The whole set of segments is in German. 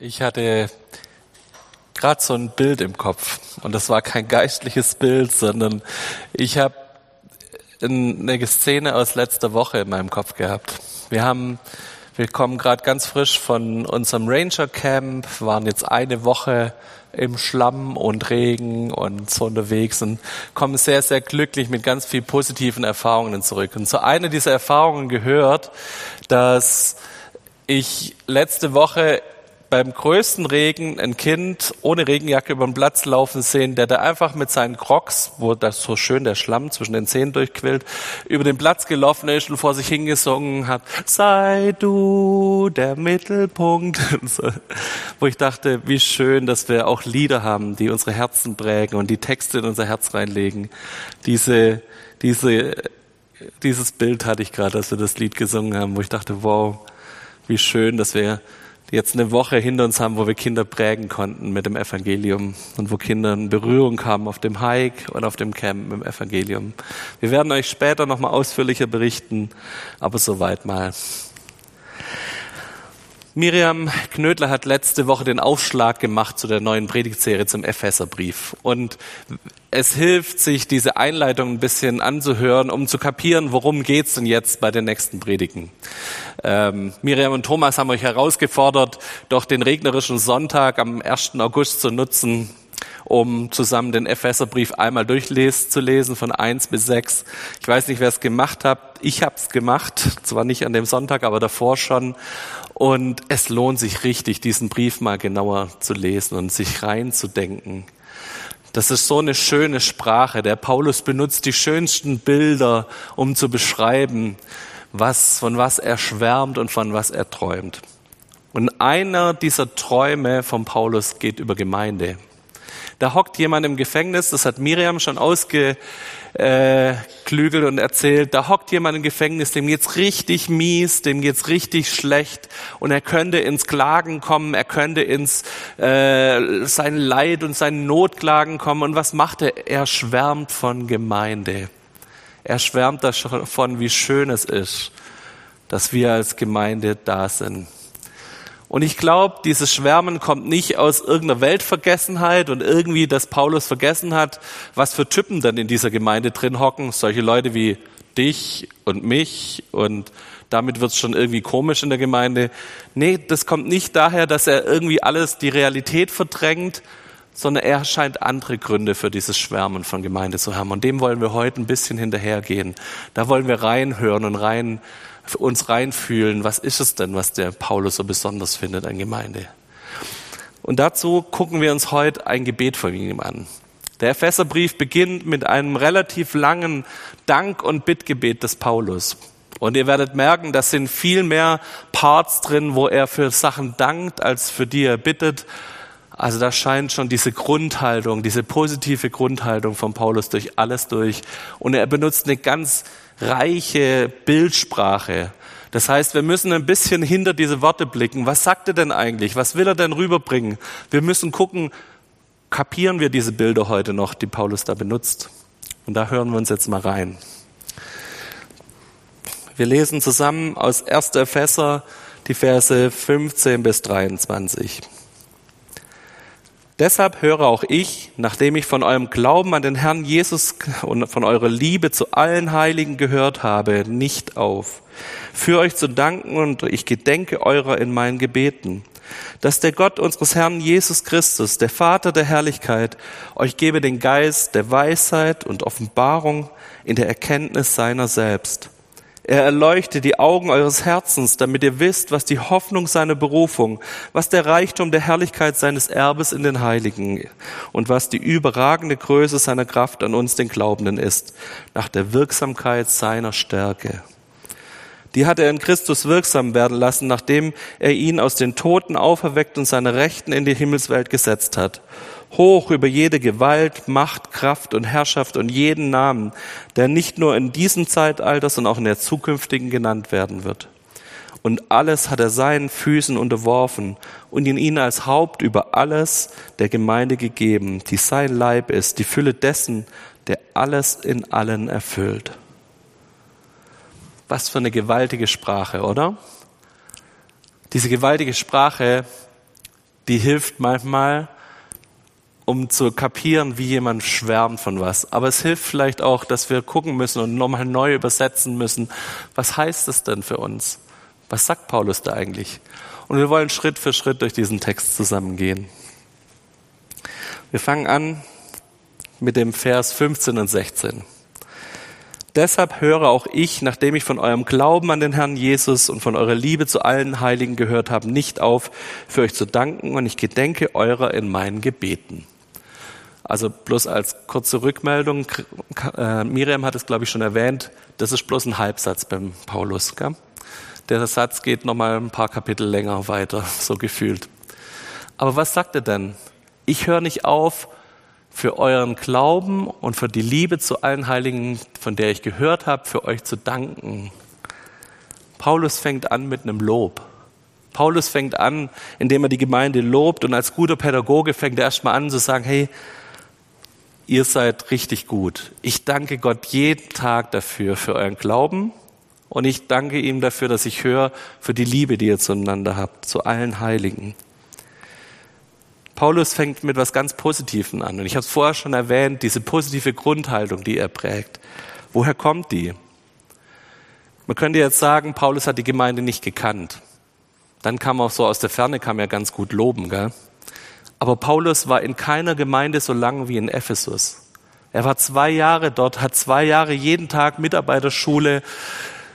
Ich hatte gerade so ein Bild im Kopf und das war kein geistliches Bild, sondern ich habe eine Szene aus letzter Woche in meinem Kopf gehabt. Wir haben, wir kommen gerade ganz frisch von unserem Ranger Camp, waren jetzt eine Woche im Schlamm und Regen und so unterwegs und kommen sehr, sehr glücklich mit ganz viel positiven Erfahrungen zurück. Und zu einer dieser Erfahrungen gehört, dass ich letzte Woche beim größten Regen ein Kind ohne Regenjacke über den Platz laufen sehen, der da einfach mit seinen Crocs, wo das so schön der Schlamm zwischen den Zehen durchquillt, über den Platz gelaufen ist und vor sich hingesungen hat, sei du der Mittelpunkt. wo ich dachte, wie schön, dass wir auch Lieder haben, die unsere Herzen prägen und die Texte in unser Herz reinlegen. Diese, diese, dieses Bild hatte ich gerade, als wir das Lied gesungen haben, wo ich dachte, wow, wie schön, dass wir jetzt eine Woche hinter uns haben, wo wir Kinder prägen konnten mit dem Evangelium und wo Kinder in Berührung kamen auf dem Hike und auf dem Camp mit dem Evangelium. Wir werden euch später nochmal ausführlicher berichten, aber soweit mal. Miriam Knödler hat letzte Woche den Aufschlag gemacht zu der neuen Predigtserie zum Epheserbrief. Und es hilft, sich diese Einleitung ein bisschen anzuhören, um zu kapieren, worum geht's denn jetzt bei den nächsten Predigen. Ähm, Miriam und Thomas haben euch herausgefordert, doch den regnerischen Sonntag am 1. August zu nutzen, um zusammen den Epheserbrief einmal durchzulesen, von eins bis sechs. Ich weiß nicht, wer es gemacht hat. Ich habe es gemacht, zwar nicht an dem Sonntag, aber davor schon. Und es lohnt sich richtig, diesen Brief mal genauer zu lesen und sich reinzudenken. Das ist so eine schöne Sprache. Der Paulus benutzt die schönsten Bilder, um zu beschreiben, was, von was er schwärmt und von was er träumt. Und einer dieser Träume von Paulus geht über Gemeinde. Da hockt jemand im Gefängnis, das hat Miriam schon ausgeklügelt und erzählt, da hockt jemand im Gefängnis, dem geht's richtig mies, dem geht's richtig schlecht und er könnte ins Klagen kommen, er könnte ins äh, sein Leid und sein Notklagen kommen und was macht er? Er schwärmt von Gemeinde. Er schwärmt davon, wie schön es ist, dass wir als Gemeinde da sind. Und ich glaube, dieses Schwärmen kommt nicht aus irgendeiner Weltvergessenheit und irgendwie, dass Paulus vergessen hat, was für Typen dann in dieser Gemeinde drin hocken. Solche Leute wie dich und mich und damit wird es schon irgendwie komisch in der Gemeinde. Nee, das kommt nicht daher, dass er irgendwie alles die Realität verdrängt, sondern er scheint andere Gründe für dieses Schwärmen von Gemeinde zu haben. Und dem wollen wir heute ein bisschen hinterhergehen. Da wollen wir reinhören und rein uns reinfühlen, was ist es denn, was der Paulus so besonders findet an Gemeinde. Und dazu gucken wir uns heute ein Gebet von ihm an. Der Epheserbrief beginnt mit einem relativ langen Dank- und Bittgebet des Paulus. Und ihr werdet merken, da sind viel mehr Parts drin, wo er für Sachen dankt, als für die er bittet. Also da scheint schon diese Grundhaltung, diese positive Grundhaltung von Paulus durch alles durch. Und er benutzt eine ganz reiche Bildsprache. Das heißt, wir müssen ein bisschen hinter diese Worte blicken. Was sagt er denn eigentlich? Was will er denn rüberbringen? Wir müssen gucken, kapieren wir diese Bilder heute noch, die Paulus da benutzt? Und da hören wir uns jetzt mal rein. Wir lesen zusammen aus 1. Epheser die Verse 15 bis 23. Deshalb höre auch ich, nachdem ich von eurem Glauben an den Herrn Jesus und von eurer Liebe zu allen Heiligen gehört habe, nicht auf, für euch zu danken und ich gedenke eurer in meinen Gebeten, dass der Gott unseres Herrn Jesus Christus, der Vater der Herrlichkeit, euch gebe den Geist der Weisheit und Offenbarung in der Erkenntnis seiner selbst er erleuchte die Augen eures Herzens, damit ihr wisst, was die Hoffnung seiner Berufung, was der Reichtum der Herrlichkeit seines Erbes in den Heiligen und was die überragende Größe seiner Kraft an uns, den Glaubenden, ist, nach der Wirksamkeit seiner Stärke. Die hat er in Christus wirksam werden lassen, nachdem er ihn aus den Toten auferweckt und seine Rechten in die Himmelswelt gesetzt hat hoch über jede Gewalt, Macht, Kraft und Herrschaft und jeden Namen, der nicht nur in diesem Zeitalter, sondern auch in der zukünftigen genannt werden wird. Und alles hat er seinen Füßen unterworfen und in ihn als Haupt über alles der Gemeinde gegeben, die sein Leib ist, die Fülle dessen, der alles in allen erfüllt. Was für eine gewaltige Sprache, oder? Diese gewaltige Sprache die hilft manchmal, um zu kapieren, wie jemand schwärmt von was. Aber es hilft vielleicht auch, dass wir gucken müssen und nochmal neu übersetzen müssen. Was heißt das denn für uns? Was sagt Paulus da eigentlich? Und wir wollen Schritt für Schritt durch diesen Text zusammengehen. Wir fangen an mit dem Vers 15 und 16. Deshalb höre auch ich, nachdem ich von eurem Glauben an den Herrn Jesus und von eurer Liebe zu allen Heiligen gehört habe, nicht auf, für euch zu danken und ich gedenke eurer in meinen Gebeten. Also bloß als kurze Rückmeldung, äh, Miriam hat es, glaube ich, schon erwähnt, das ist bloß ein Halbsatz beim Paulus. Gell? Der Satz geht nochmal ein paar Kapitel länger weiter, so gefühlt. Aber was sagt er denn? Ich höre nicht auf, für euren Glauben und für die Liebe zu allen Heiligen, von der ich gehört habe, für euch zu danken. Paulus fängt an mit einem Lob. Paulus fängt an, indem er die Gemeinde lobt und als guter Pädagoge fängt er erstmal an zu sagen, hey, ihr seid richtig gut. Ich danke Gott jeden Tag dafür, für euren Glauben. Und ich danke ihm dafür, dass ich höre, für die Liebe, die ihr zueinander habt, zu allen Heiligen. Paulus fängt mit was ganz Positivem an. Und ich habe es vorher schon erwähnt, diese positive Grundhaltung, die er prägt. Woher kommt die? Man könnte jetzt sagen, Paulus hat die Gemeinde nicht gekannt. Dann kam auch so aus der Ferne, kam er ganz gut loben, gell? Aber Paulus war in keiner Gemeinde so lang wie in Ephesus. Er war zwei Jahre dort, hat zwei Jahre jeden Tag Mitarbeiterschule.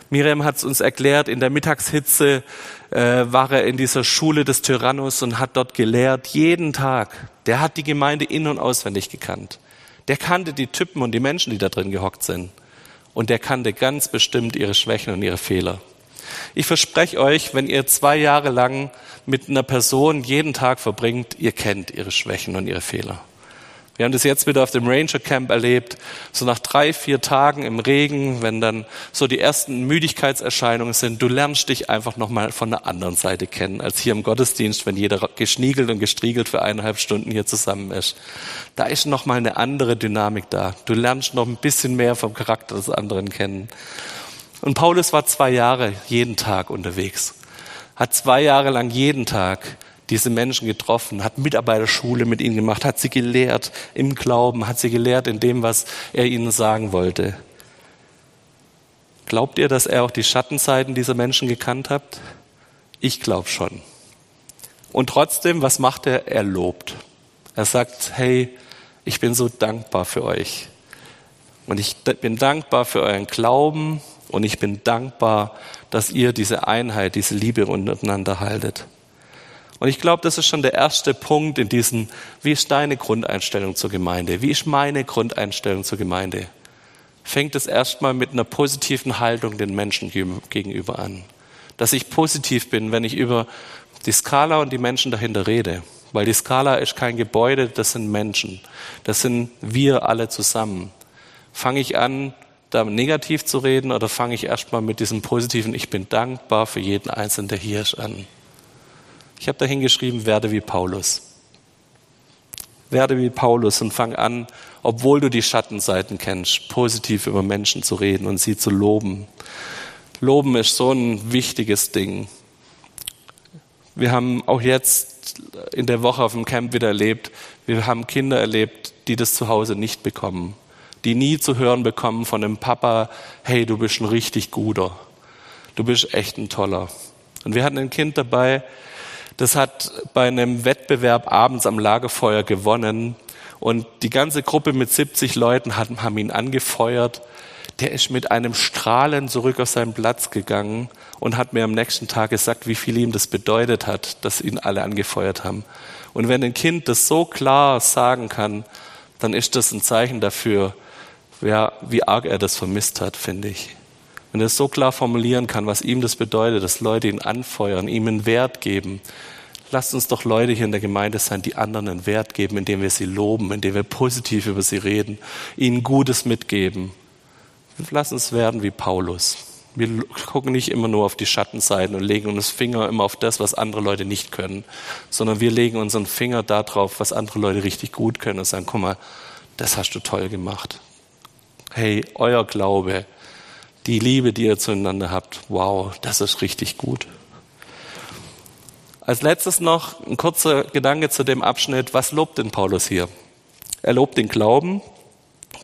Miriam hat es uns erklärt, in der Mittagshitze äh, war er in dieser Schule des Tyrannus und hat dort gelehrt, jeden Tag. Der hat die Gemeinde in- und auswendig gekannt. Der kannte die Typen und die Menschen, die da drin gehockt sind. Und der kannte ganz bestimmt ihre Schwächen und ihre Fehler. Ich verspreche euch, wenn ihr zwei Jahre lang mit einer Person jeden Tag verbringt, ihr kennt ihre Schwächen und ihre Fehler. Wir haben das jetzt wieder auf dem Ranger Camp erlebt, so nach drei, vier Tagen im Regen, wenn dann so die ersten Müdigkeitserscheinungen sind, du lernst dich einfach nochmal von der anderen Seite kennen, als hier im Gottesdienst, wenn jeder geschniegelt und gestriegelt für eineinhalb Stunden hier zusammen ist. Da ist nochmal eine andere Dynamik da. Du lernst noch ein bisschen mehr vom Charakter des anderen kennen. Und Paulus war zwei Jahre jeden Tag unterwegs, hat zwei Jahre lang jeden Tag diese Menschen getroffen, hat Mitarbeiterschule mit ihnen gemacht, hat sie gelehrt im Glauben, hat sie gelehrt in dem, was er ihnen sagen wollte. Glaubt ihr, dass er auch die Schattenseiten dieser Menschen gekannt hat? Ich glaube schon. Und trotzdem, was macht er? Er lobt. Er sagt, hey, ich bin so dankbar für euch. Und ich bin dankbar für euren Glauben, und ich bin dankbar, dass ihr diese Einheit, diese Liebe untereinander haltet. Und ich glaube, das ist schon der erste Punkt in diesem, wie ist deine Grundeinstellung zur Gemeinde? Wie ist meine Grundeinstellung zur Gemeinde? Fängt es erstmal mit einer positiven Haltung den Menschen gegenüber an. Dass ich positiv bin, wenn ich über die Skala und die Menschen dahinter rede. Weil die Skala ist kein Gebäude, das sind Menschen. Das sind wir alle zusammen. Fange ich an, da negativ zu reden oder fange ich erstmal mit diesem positiven, ich bin dankbar für jeden Einzelnen, der hier ist, an? Ich habe dahin geschrieben, werde wie Paulus. Werde wie Paulus und fang an, obwohl du die Schattenseiten kennst, positiv über Menschen zu reden und sie zu loben. Loben ist so ein wichtiges Ding. Wir haben auch jetzt in der Woche auf dem Camp wieder erlebt, wir haben Kinder erlebt, die das zu Hause nicht bekommen die nie zu hören bekommen von dem Papa, hey, du bist ein richtig guter. Du bist echt ein toller. Und wir hatten ein Kind dabei, das hat bei einem Wettbewerb abends am Lagerfeuer gewonnen und die ganze Gruppe mit 70 Leuten haben ihn angefeuert. Der ist mit einem Strahlen zurück auf seinen Platz gegangen und hat mir am nächsten Tag gesagt, wie viel ihm das bedeutet hat, dass ihn alle angefeuert haben. Und wenn ein Kind das so klar sagen kann, dann ist das ein Zeichen dafür, ja, wie arg er das vermisst hat, finde ich. Wenn er es so klar formulieren kann, was ihm das bedeutet, dass Leute ihn anfeuern, ihm einen Wert geben. Lasst uns doch Leute hier in der Gemeinde sein, die anderen einen Wert geben, indem wir sie loben, indem wir positiv über sie reden, ihnen Gutes mitgeben. Lass uns werden wie Paulus. Wir gucken nicht immer nur auf die Schattenseiten und legen unseren Finger immer auf das, was andere Leute nicht können, sondern wir legen unseren Finger darauf, was andere Leute richtig gut können und sagen, guck mal, das hast du toll gemacht hey, euer Glaube, die Liebe, die ihr zueinander habt, wow, das ist richtig gut. Als letztes noch ein kurzer Gedanke zu dem Abschnitt, was lobt denn Paulus hier? Er lobt den Glauben,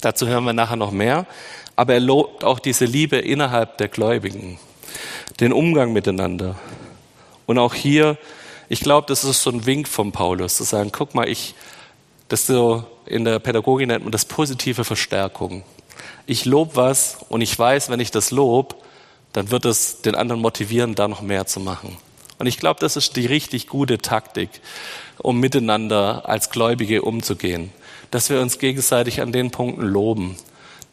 dazu hören wir nachher noch mehr, aber er lobt auch diese Liebe innerhalb der Gläubigen, den Umgang miteinander. Und auch hier, ich glaube, das ist so ein Wink von Paulus, zu sagen, guck mal, ich, das so in der Pädagogik nennt man das positive Verstärkung. Ich lobe was und ich weiß, wenn ich das lob, dann wird es den anderen motivieren, da noch mehr zu machen. Und ich glaube, das ist die richtig gute Taktik, um miteinander als Gläubige umzugehen. Dass wir uns gegenseitig an den Punkten loben.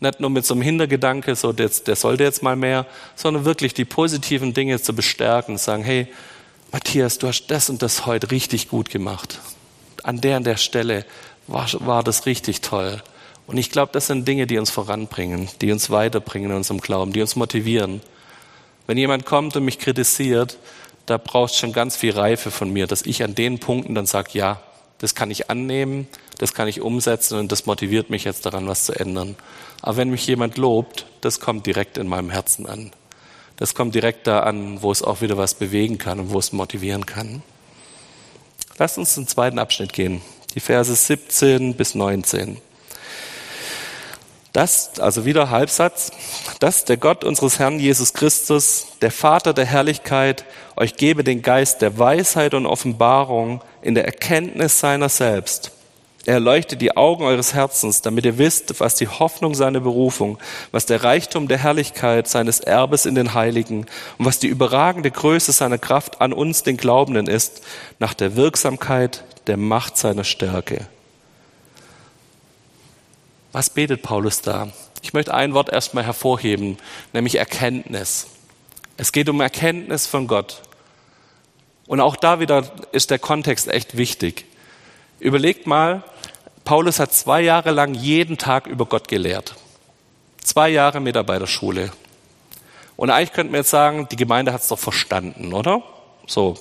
Nicht nur mit so einem Hintergedanke, so der, der sollte jetzt mal mehr, sondern wirklich die positiven Dinge zu bestärken sagen, hey, Matthias, du hast das und das heute richtig gut gemacht. An der und der Stelle war, war das richtig toll. Und ich glaube, das sind Dinge, die uns voranbringen, die uns weiterbringen in unserem Glauben, die uns motivieren. Wenn jemand kommt und mich kritisiert, da braucht es schon ganz viel Reife von mir, dass ich an den Punkten dann sage, ja, das kann ich annehmen, das kann ich umsetzen und das motiviert mich jetzt daran, was zu ändern. Aber wenn mich jemand lobt, das kommt direkt in meinem Herzen an. Das kommt direkt da an, wo es auch wieder was bewegen kann und wo es motivieren kann. Lasst uns zum zweiten Abschnitt gehen, die Verse 17 bis 19. Das, also wieder Halbsatz, dass der Gott unseres Herrn Jesus Christus, der Vater der Herrlichkeit, euch gebe den Geist der Weisheit und Offenbarung in der Erkenntnis seiner selbst. Er erleuchtet die Augen eures Herzens, damit ihr wisst, was die Hoffnung seiner Berufung, was der Reichtum der Herrlichkeit seines Erbes in den Heiligen und was die überragende Größe seiner Kraft an uns, den Glaubenden, ist, nach der Wirksamkeit der Macht seiner Stärke was betet Paulus da? Ich möchte ein Wort erstmal hervorheben, nämlich Erkenntnis. Es geht um Erkenntnis von Gott. Und auch da wieder ist der Kontext echt wichtig. Überlegt mal, Paulus hat zwei Jahre lang jeden Tag über Gott gelehrt. Zwei Jahre Mitarbeiterschule. Und eigentlich könnten wir jetzt sagen, die Gemeinde hat es doch verstanden, oder? So,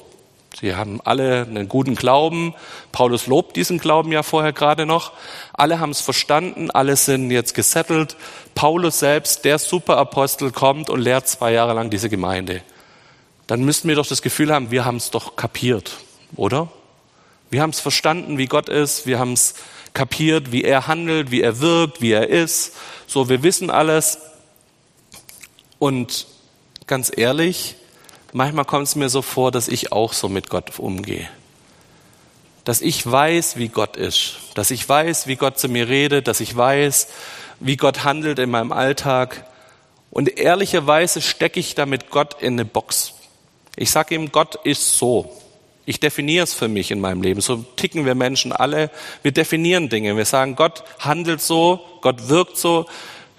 Sie haben alle einen guten Glauben. Paulus lobt diesen Glauben ja vorher gerade noch. Alle haben es verstanden, alle sind jetzt gesettelt. Paulus selbst, der Superapostel, kommt und lehrt zwei Jahre lang diese Gemeinde. Dann müssten wir doch das Gefühl haben, wir haben es doch kapiert, oder? Wir haben es verstanden, wie Gott ist. Wir haben es kapiert, wie er handelt, wie er wirkt, wie er ist. So, wir wissen alles. Und ganz ehrlich, manchmal kommt es mir so vor, dass ich auch so mit Gott umgehe. Dass ich weiß, wie Gott ist. Dass ich weiß, wie Gott zu mir redet. Dass ich weiß, wie Gott handelt in meinem Alltag. Und ehrlicherweise stecke ich damit Gott in eine Box. Ich sage ihm, Gott ist so. Ich definiere es für mich in meinem Leben. So ticken wir Menschen alle. Wir definieren Dinge. Wir sagen, Gott handelt so, Gott wirkt so.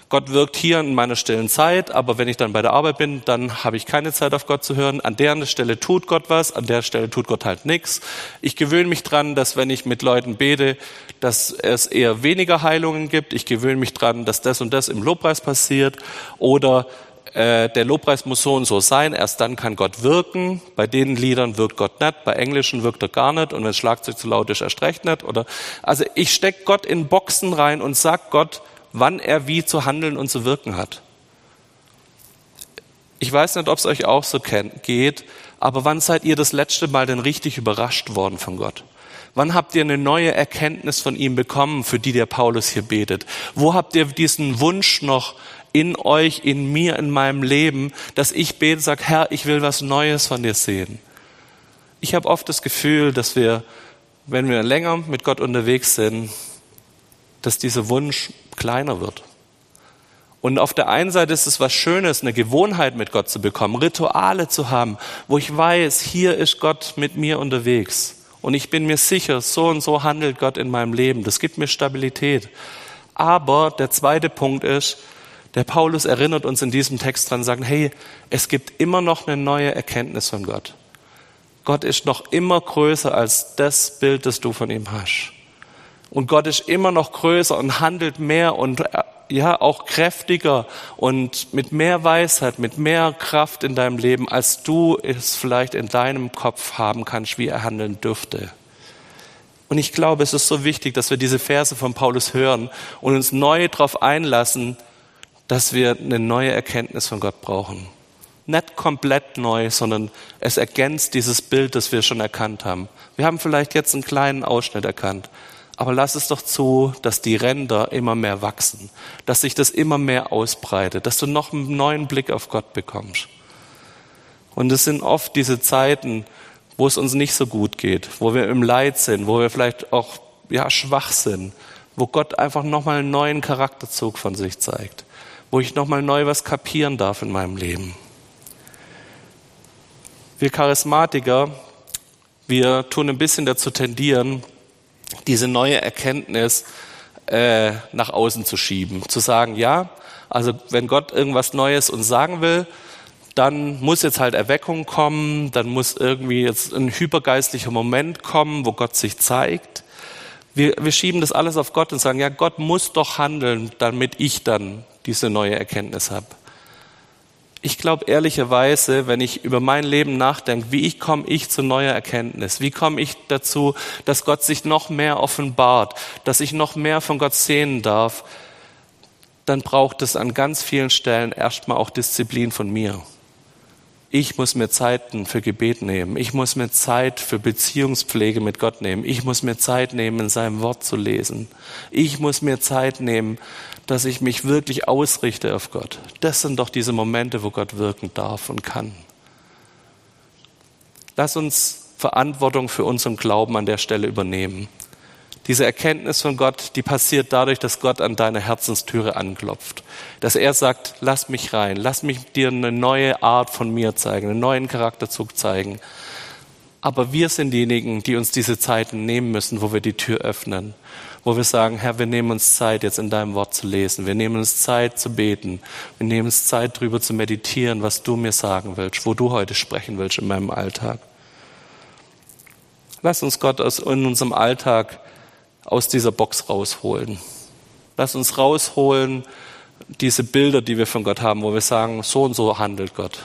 Gott wirkt hier in meiner stillen Zeit, aber wenn ich dann bei der Arbeit bin, dann habe ich keine Zeit auf Gott zu hören. An der Stelle tut Gott was, an der Stelle tut Gott halt nichts. Ich gewöhne mich dran, dass wenn ich mit Leuten bete, dass es eher weniger Heilungen gibt. Ich gewöhne mich dran, dass das und das im Lobpreis passiert oder äh, der Lobpreis muss so und so sein, erst dann kann Gott wirken. Bei den Liedern wirkt Gott nicht, bei Englischen wirkt er gar nicht und wenn das Schlagzeug zu laut ist, erst recht nicht. Oder, also ich stecke Gott in Boxen rein und sag Gott, wann er wie zu handeln und zu wirken hat. Ich weiß nicht, ob es euch auch so geht, aber wann seid ihr das letzte Mal denn richtig überrascht worden von Gott? Wann habt ihr eine neue Erkenntnis von ihm bekommen, für die der Paulus hier betet? Wo habt ihr diesen Wunsch noch in euch, in mir, in meinem Leben, dass ich bete, sage, Herr, ich will was Neues von dir sehen? Ich habe oft das Gefühl, dass wir, wenn wir länger mit Gott unterwegs sind, dass dieser Wunsch kleiner wird. Und auf der einen Seite ist es was Schönes, eine Gewohnheit mit Gott zu bekommen, Rituale zu haben, wo ich weiß, hier ist Gott mit mir unterwegs. Und ich bin mir sicher, so und so handelt Gott in meinem Leben. Das gibt mir Stabilität. Aber der zweite Punkt ist, der Paulus erinnert uns in diesem Text dran, sagen, hey, es gibt immer noch eine neue Erkenntnis von Gott. Gott ist noch immer größer als das Bild, das du von ihm hast. Und Gott ist immer noch größer und handelt mehr und äh, ja auch kräftiger und mit mehr Weisheit, mit mehr Kraft in deinem Leben, als du es vielleicht in deinem Kopf haben kannst, wie er handeln dürfte. Und ich glaube, es ist so wichtig, dass wir diese Verse von Paulus hören und uns neu darauf einlassen, dass wir eine neue Erkenntnis von Gott brauchen. Nicht komplett neu, sondern es ergänzt dieses Bild, das wir schon erkannt haben. Wir haben vielleicht jetzt einen kleinen Ausschnitt erkannt, aber lass es doch zu, dass die Ränder immer mehr wachsen, dass sich das immer mehr ausbreitet, dass du noch einen neuen Blick auf Gott bekommst. Und es sind oft diese Zeiten, wo es uns nicht so gut geht, wo wir im Leid sind, wo wir vielleicht auch ja, schwach sind, wo Gott einfach nochmal einen neuen Charakterzug von sich zeigt, wo ich nochmal neu was kapieren darf in meinem Leben. Wir Charismatiker, wir tun ein bisschen dazu tendieren, diese neue Erkenntnis äh, nach außen zu schieben, zu sagen, ja, also wenn Gott irgendwas Neues uns sagen will, dann muss jetzt halt Erweckung kommen, dann muss irgendwie jetzt ein hypergeistlicher Moment kommen, wo Gott sich zeigt. Wir, wir schieben das alles auf Gott und sagen, ja, Gott muss doch handeln, damit ich dann diese neue Erkenntnis habe. Ich glaube ehrlicherweise, wenn ich über mein Leben nachdenke, wie ich komme ich zu neuer Erkenntnis? Wie komme ich dazu, dass Gott sich noch mehr offenbart, dass ich noch mehr von Gott sehen darf? Dann braucht es an ganz vielen Stellen erstmal auch Disziplin von mir. Ich muss mir Zeiten für Gebet nehmen. Ich muss mir Zeit für Beziehungspflege mit Gott nehmen. Ich muss mir Zeit nehmen, in seinem Wort zu lesen. Ich muss mir Zeit nehmen, dass ich mich wirklich ausrichte auf Gott. Das sind doch diese Momente, wo Gott wirken darf und kann. Lass uns Verantwortung für unseren Glauben an der Stelle übernehmen. Diese Erkenntnis von Gott, die passiert dadurch, dass Gott an deine Herzenstüre anklopft. Dass er sagt, lass mich rein, lass mich dir eine neue Art von mir zeigen, einen neuen Charakterzug zeigen. Aber wir sind diejenigen, die uns diese Zeiten nehmen müssen, wo wir die Tür öffnen. Wo wir sagen, Herr, wir nehmen uns Zeit, jetzt in deinem Wort zu lesen. Wir nehmen uns Zeit zu beten. Wir nehmen uns Zeit, darüber zu meditieren, was du mir sagen willst, wo du heute sprechen willst in meinem Alltag. Lass uns Gott aus, in unserem Alltag aus dieser Box rausholen. Lass uns rausholen diese Bilder, die wir von Gott haben, wo wir sagen, so und so handelt Gott.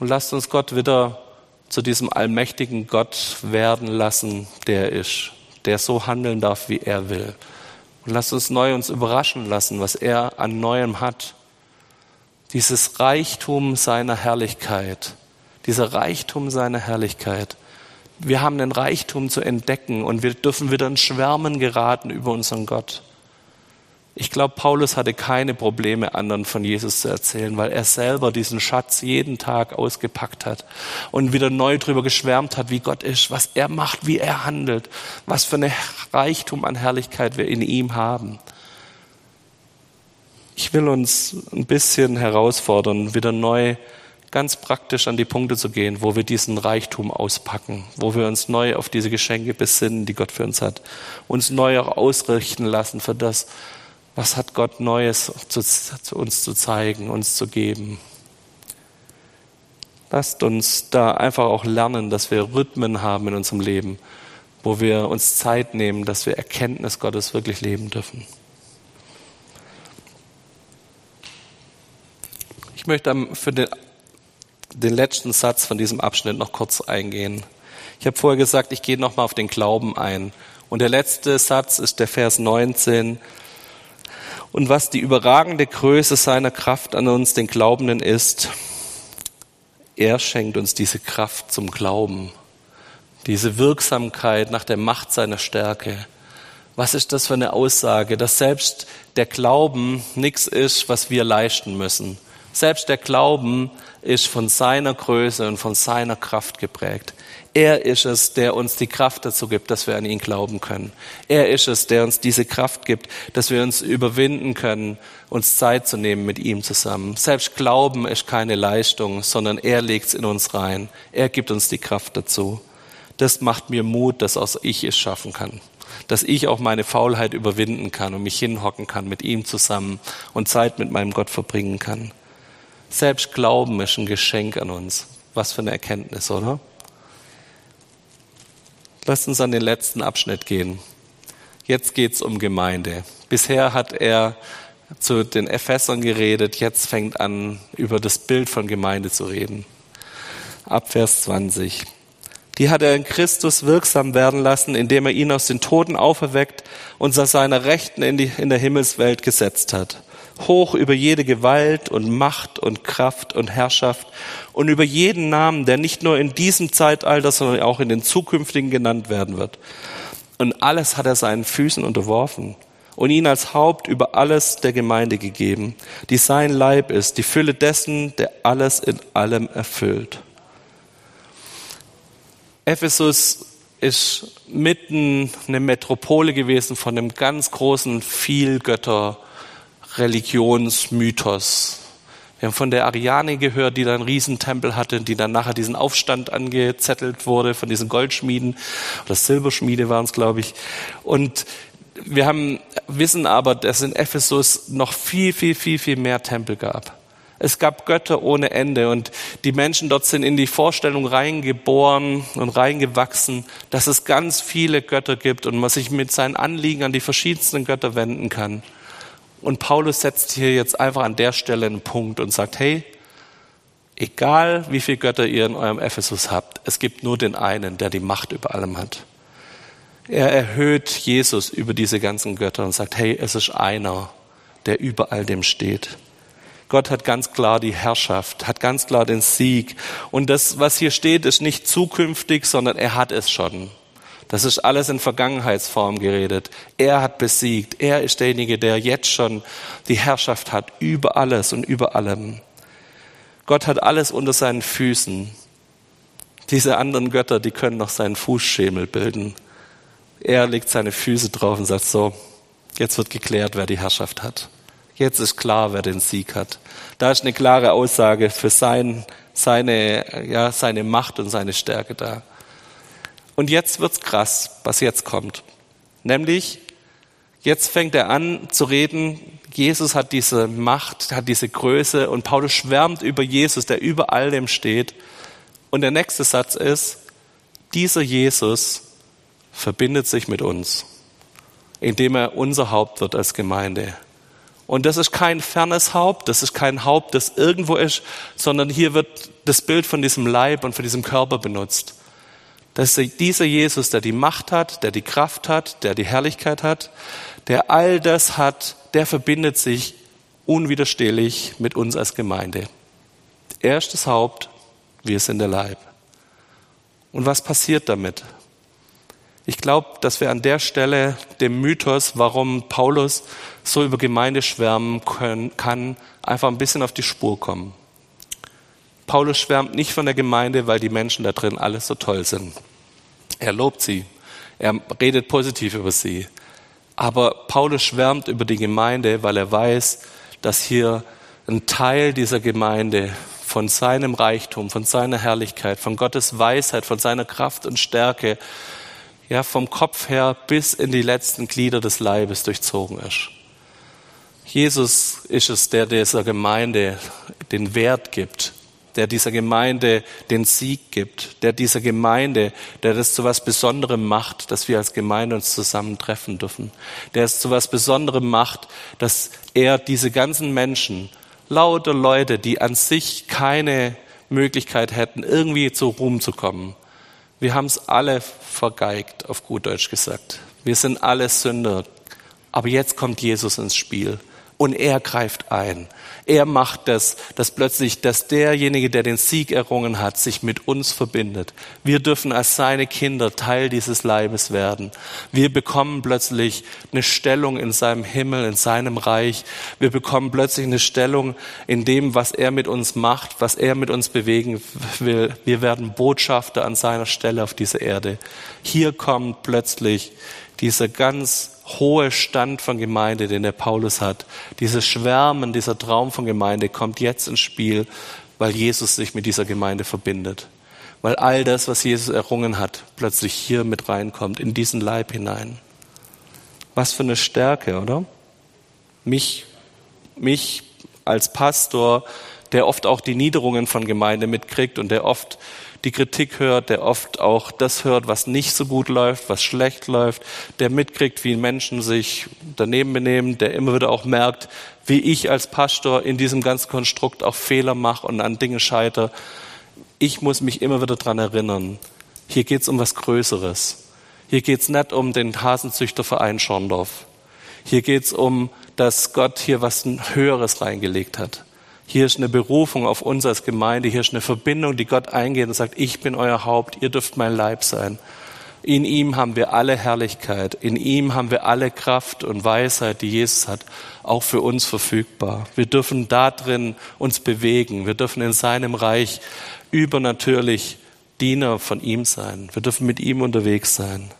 Und lasst uns Gott wieder zu diesem allmächtigen Gott werden lassen, der ist, der so handeln darf, wie er will. Und lasst uns neu uns überraschen lassen, was er an Neuem hat. Dieses Reichtum seiner Herrlichkeit, dieser Reichtum seiner Herrlichkeit wir haben den Reichtum zu entdecken und wir dürfen wieder in Schwärmen geraten über unseren Gott. Ich glaube, Paulus hatte keine Probleme, anderen von Jesus zu erzählen, weil er selber diesen Schatz jeden Tag ausgepackt hat und wieder neu darüber geschwärmt hat, wie Gott ist, was er macht, wie er handelt, was für ein Reichtum an Herrlichkeit wir in ihm haben. Ich will uns ein bisschen herausfordern, wieder neu ganz praktisch an die Punkte zu gehen, wo wir diesen Reichtum auspacken, wo wir uns neu auf diese Geschenke besinnen, die Gott für uns hat, uns neu auch ausrichten lassen für das, was hat Gott Neues zu, zu uns zu zeigen, uns zu geben. Lasst uns da einfach auch lernen, dass wir Rhythmen haben in unserem Leben, wo wir uns Zeit nehmen, dass wir Erkenntnis Gottes wirklich leben dürfen. Ich möchte für den den letzten Satz von diesem Abschnitt noch kurz eingehen. Ich habe vorher gesagt, ich gehe nochmal auf den Glauben ein. Und der letzte Satz ist der Vers 19. Und was die überragende Größe seiner Kraft an uns, den Glaubenden, ist, er schenkt uns diese Kraft zum Glauben, diese Wirksamkeit nach der Macht seiner Stärke. Was ist das für eine Aussage, dass selbst der Glauben nichts ist, was wir leisten müssen. Selbst der Glauben ist von seiner Größe und von seiner Kraft geprägt. Er ist es, der uns die Kraft dazu gibt, dass wir an ihn glauben können. Er ist es, der uns diese Kraft gibt, dass wir uns überwinden können, uns Zeit zu nehmen mit ihm zusammen. Selbst Glauben ist keine Leistung, sondern er legt es in uns rein. Er gibt uns die Kraft dazu. Das macht mir Mut, dass auch ich es schaffen kann. Dass ich auch meine Faulheit überwinden kann und mich hinhocken kann mit ihm zusammen und Zeit mit meinem Gott verbringen kann. Selbst Glauben ist ein Geschenk an uns. Was für eine Erkenntnis, oder? Lasst uns an den letzten Abschnitt gehen. Jetzt geht es um Gemeinde. Bisher hat er zu den Ephesern geredet, jetzt fängt an, über das Bild von Gemeinde zu reden. Ab Vers 20. Die hat er in Christus wirksam werden lassen, indem er ihn aus den Toten auferweckt und seiner Rechten in, die, in der Himmelswelt gesetzt hat. Hoch über jede Gewalt und Macht und Kraft und Herrschaft und über jeden Namen, der nicht nur in diesem Zeitalter, sondern auch in den zukünftigen genannt werden wird. Und alles hat er seinen Füßen unterworfen und ihn als Haupt über alles der Gemeinde gegeben, die sein Leib ist, die Fülle dessen, der alles in allem erfüllt. Ephesus ist mitten eine Metropole gewesen von einem ganz großen Vielgötter-Religionsmythos. Wir haben von der Ariane gehört, die da einen Riesentempel hatte, die dann nachher diesen Aufstand angezettelt wurde von diesen Goldschmieden oder Silberschmiede waren es, glaube ich. Und wir haben, wissen aber, dass in Ephesus noch viel, viel, viel, viel mehr Tempel gab. Es gab Götter ohne Ende und die Menschen dort sind in die Vorstellung reingeboren und reingewachsen, dass es ganz viele Götter gibt und man sich mit seinen Anliegen an die verschiedensten Götter wenden kann. Und Paulus setzt hier jetzt einfach an der Stelle einen Punkt und sagt, hey, egal wie viele Götter ihr in eurem Ephesus habt, es gibt nur den einen, der die Macht über allem hat. Er erhöht Jesus über diese ganzen Götter und sagt, hey, es ist einer, der über all dem steht. Gott hat ganz klar die Herrschaft, hat ganz klar den Sieg. Und das, was hier steht, ist nicht zukünftig, sondern er hat es schon. Das ist alles in Vergangenheitsform geredet. Er hat besiegt. Er ist derjenige, der jetzt schon die Herrschaft hat über alles und über allem. Gott hat alles unter seinen Füßen. Diese anderen Götter, die können noch seinen Fußschemel bilden. Er legt seine Füße drauf und sagt so, jetzt wird geklärt, wer die Herrschaft hat. Jetzt ist klar, wer den Sieg hat. Da ist eine klare Aussage für sein, seine, ja, seine Macht und seine Stärke da. Und jetzt wird's krass, was jetzt kommt. Nämlich, jetzt fängt er an zu reden, Jesus hat diese Macht, hat diese Größe und Paulus schwärmt über Jesus, der über all dem steht. Und der nächste Satz ist, dieser Jesus verbindet sich mit uns, indem er unser Haupt wird als Gemeinde. Und das ist kein fernes Haupt, das ist kein Haupt, das irgendwo ist, sondern hier wird das Bild von diesem Leib und von diesem Körper benutzt. Das ist dieser Jesus, der die Macht hat, der die Kraft hat, der die Herrlichkeit hat, der all das hat, der verbindet sich unwiderstehlich mit uns als Gemeinde. Er ist das Haupt, wir sind der Leib. Und was passiert damit? Ich glaube, dass wir an der Stelle dem Mythos, warum Paulus so über Gemeinde schwärmen können, kann, einfach ein bisschen auf die Spur kommen. Paulus schwärmt nicht von der Gemeinde, weil die Menschen da drin alles so toll sind. Er lobt sie. Er redet positiv über sie. Aber Paulus schwärmt über die Gemeinde, weil er weiß, dass hier ein Teil dieser Gemeinde von seinem Reichtum, von seiner Herrlichkeit, von Gottes Weisheit, von seiner Kraft und Stärke ja, vom Kopf her bis in die letzten Glieder des Leibes durchzogen ist. Jesus ist es, der dieser Gemeinde den Wert gibt, der dieser Gemeinde den Sieg gibt, der dieser Gemeinde, der das zu was Besonderem macht, dass wir als Gemeinde uns zusammentreffen dürfen, der es zu was Besonderem macht, dass er diese ganzen Menschen, lauter Leute, die an sich keine Möglichkeit hätten, irgendwie zu Ruhm zu kommen, wir haben es alle vergeigt, auf gut Deutsch gesagt. Wir sind alle Sünder. Aber jetzt kommt Jesus ins Spiel und er greift ein. Er macht das, dass plötzlich, dass derjenige, der den Sieg errungen hat, sich mit uns verbindet. Wir dürfen als seine Kinder Teil dieses Leibes werden. Wir bekommen plötzlich eine Stellung in seinem Himmel, in seinem Reich. Wir bekommen plötzlich eine Stellung in dem, was er mit uns macht, was er mit uns bewegen will. Wir werden Botschafter an seiner Stelle auf dieser Erde. Hier kommt plötzlich dieser ganz hohe Stand von Gemeinde, den der Paulus hat, dieses Schwärmen, dieser Traum von Gemeinde kommt jetzt ins Spiel, weil Jesus sich mit dieser Gemeinde verbindet. Weil all das, was Jesus errungen hat, plötzlich hier mit reinkommt, in diesen Leib hinein. Was für eine Stärke, oder? Mich, mich als Pastor, der oft auch die Niederungen von Gemeinde mitkriegt und der oft die Kritik hört, der oft auch das hört, was nicht so gut läuft, was schlecht läuft, der mitkriegt, wie Menschen sich daneben benehmen, der immer wieder auch merkt, wie ich als Pastor in diesem ganzen Konstrukt auch Fehler mache und an Dinge scheiter. Ich muss mich immer wieder dran erinnern, Hier geht es um was Größeres. Hier geht es nicht um den Hasenzüchterverein Schorndorf. Hier geht es um, dass Gott hier was Höheres reingelegt hat. Hier ist eine Berufung auf uns als Gemeinde. Hier ist eine Verbindung, die Gott eingeht und sagt, ich bin euer Haupt, ihr dürft mein Leib sein. In ihm haben wir alle Herrlichkeit. In ihm haben wir alle Kraft und Weisheit, die Jesus hat, auch für uns verfügbar. Wir dürfen da drin uns bewegen. Wir dürfen in seinem Reich übernatürlich Diener von ihm sein. Wir dürfen mit ihm unterwegs sein.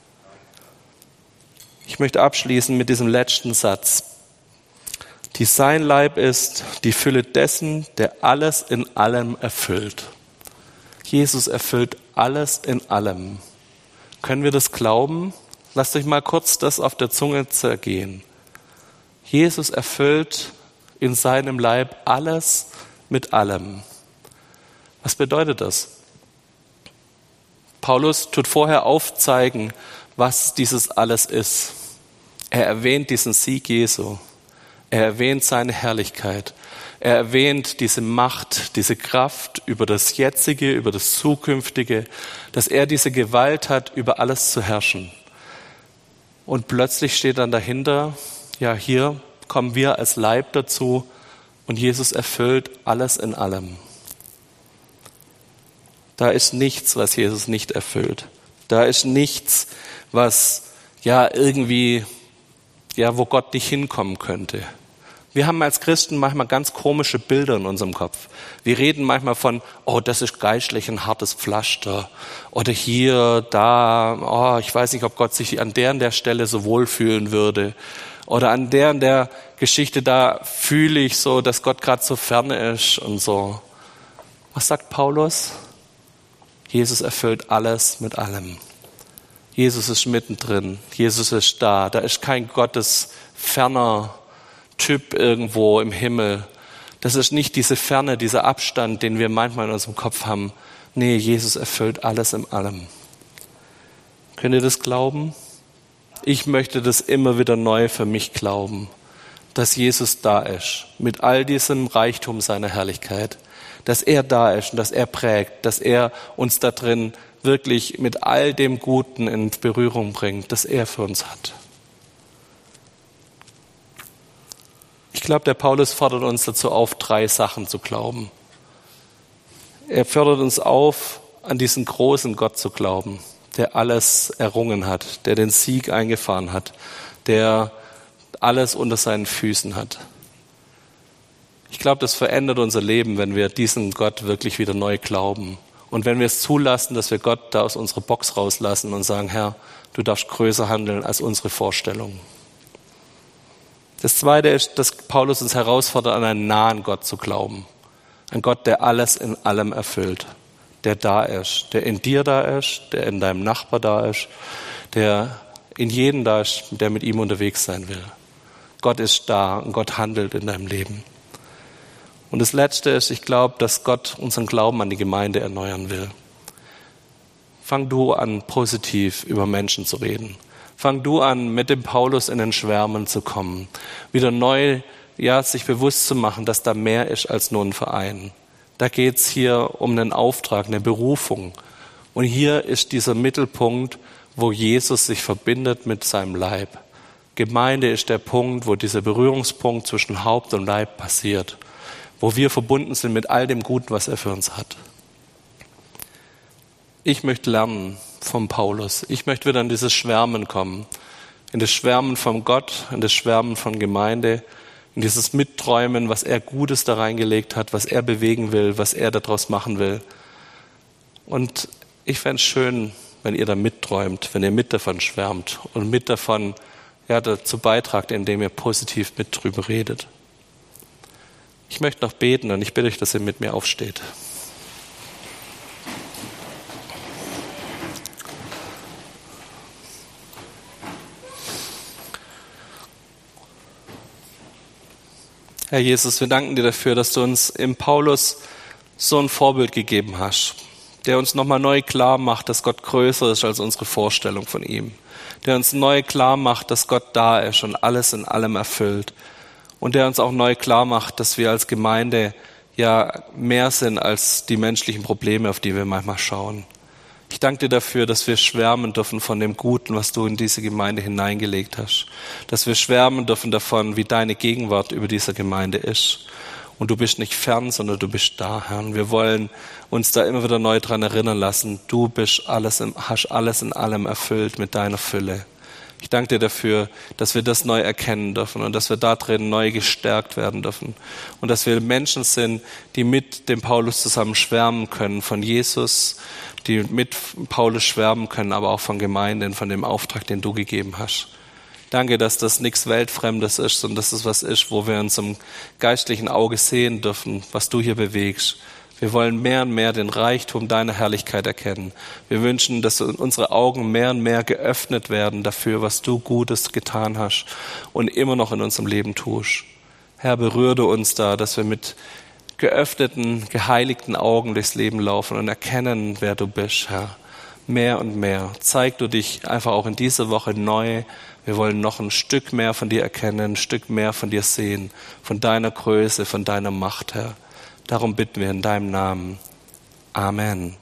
Ich möchte abschließen mit diesem letzten Satz, die sein Leib ist, die Fülle dessen, der alles in allem erfüllt. Jesus erfüllt alles in allem. Können wir das glauben? Lasst euch mal kurz das auf der Zunge zergehen. Jesus erfüllt in seinem Leib alles mit allem. Was bedeutet das? Paulus tut vorher aufzeigen, was dieses alles ist. Er erwähnt diesen Sieg Jesu. Er erwähnt seine Herrlichkeit. Er erwähnt diese Macht, diese Kraft über das Jetzige, über das Zukünftige, dass er diese Gewalt hat, über alles zu herrschen. Und plötzlich steht dann dahinter, ja, hier kommen wir als Leib dazu und Jesus erfüllt alles in allem. Da ist nichts, was Jesus nicht erfüllt. Da ist nichts, was ja irgendwie, ja, wo Gott nicht hinkommen könnte. Wir haben als Christen manchmal ganz komische Bilder in unserem Kopf. Wir reden manchmal von, oh, das ist geistlich ein hartes Pflaster. Oder hier, da, oh, ich weiß nicht, ob Gott sich an der und der Stelle so wohlfühlen würde. Oder an der und der Geschichte, da fühle ich so, dass Gott gerade so fern ist und so. Was sagt Paulus? Jesus erfüllt alles mit allem. Jesus ist mittendrin. Jesus ist da. Da ist kein Gottes ferner Typ irgendwo im Himmel. Das ist nicht diese Ferne, dieser Abstand, den wir manchmal in unserem Kopf haben. Nee, Jesus erfüllt alles in allem. Könnt ihr das glauben? Ich möchte das immer wieder neu für mich glauben, dass Jesus da ist, mit all diesem Reichtum seiner Herrlichkeit, dass er da ist und dass er prägt, dass er uns da drin wirklich mit all dem Guten in Berührung bringt, das er für uns hat. Ich glaube, der Paulus fordert uns dazu auf, drei Sachen zu glauben. Er fördert uns auf, an diesen großen Gott zu glauben, der alles errungen hat, der den Sieg eingefahren hat, der alles unter seinen Füßen hat. Ich glaube, das verändert unser Leben, wenn wir diesen Gott wirklich wieder neu glauben. Und wenn wir es zulassen, dass wir Gott da aus unserer Box rauslassen und sagen, Herr, du darfst größer handeln als unsere Vorstellungen. Das Zweite ist, dass Paulus uns herausfordert, an einen nahen Gott zu glauben. Ein Gott, der alles in allem erfüllt, der da ist, der in dir da ist, der in deinem Nachbar da ist, der in jedem da ist, der mit ihm unterwegs sein will. Gott ist da und Gott handelt in deinem Leben. Und das Letzte ist, ich glaube, dass Gott unseren Glauben an die Gemeinde erneuern will. Fang du an, positiv über Menschen zu reden. Fang du an, mit dem Paulus in den Schwärmen zu kommen. Wieder neu, ja, sich bewusst zu machen, dass da mehr ist als nur ein Verein. Da geht's hier um einen Auftrag, eine Berufung. Und hier ist dieser Mittelpunkt, wo Jesus sich verbindet mit seinem Leib. Gemeinde ist der Punkt, wo dieser Berührungspunkt zwischen Haupt und Leib passiert, wo wir verbunden sind mit all dem Guten, was er für uns hat. Ich möchte lernen, vom Paulus. Ich möchte wieder in dieses Schwärmen kommen. In das Schwärmen von Gott, in das Schwärmen von Gemeinde, in dieses Mitträumen, was er Gutes da reingelegt hat, was er bewegen will, was er daraus machen will. Und ich fände es schön, wenn ihr da mitträumt, wenn ihr mit davon schwärmt und mit davon ja, dazu beitragt, indem ihr positiv mit drüber redet. Ich möchte noch beten und ich bitte euch, dass ihr mit mir aufsteht. Herr Jesus, wir danken dir dafür, dass du uns im Paulus so ein Vorbild gegeben hast, der uns nochmal neu klar macht, dass Gott größer ist als unsere Vorstellung von ihm, der uns neu klar macht, dass Gott da ist und alles in allem erfüllt und der uns auch neu klar macht, dass wir als Gemeinde ja mehr sind als die menschlichen Probleme, auf die wir manchmal schauen. Ich danke dir dafür, dass wir schwärmen dürfen von dem Guten, was du in diese Gemeinde hineingelegt hast. Dass wir schwärmen dürfen davon, wie deine Gegenwart über dieser Gemeinde ist. Und du bist nicht fern, sondern du bist da, Herr. Und wir wollen uns da immer wieder neu dran erinnern lassen. Du bist alles, hast alles in allem erfüllt mit deiner Fülle. Ich danke dir dafür, dass wir das neu erkennen dürfen und dass wir da drin neu gestärkt werden dürfen. Und dass wir Menschen sind, die mit dem Paulus zusammen schwärmen können von Jesus, die mit Paulus schwärmen können, aber auch von Gemeinden, von dem Auftrag, den du gegeben hast. Danke, dass das nichts Weltfremdes ist, sondern dass es was ist, wo wir uns im geistlichen Auge sehen dürfen, was du hier bewegst. Wir wollen mehr und mehr den Reichtum deiner Herrlichkeit erkennen. Wir wünschen, dass unsere Augen mehr und mehr geöffnet werden dafür, was du Gutes getan hast und immer noch in unserem Leben tust. Herr, berühre uns da, dass wir mit geöffneten, geheiligten Augen durchs Leben laufen und erkennen, wer du bist, Herr. Mehr und mehr. Zeig du dich einfach auch in dieser Woche neu wir wollen noch ein Stück mehr von dir erkennen, ein Stück mehr von dir sehen, von deiner Größe, von deiner Macht, Herr. Darum bitten wir in deinem Namen. Amen.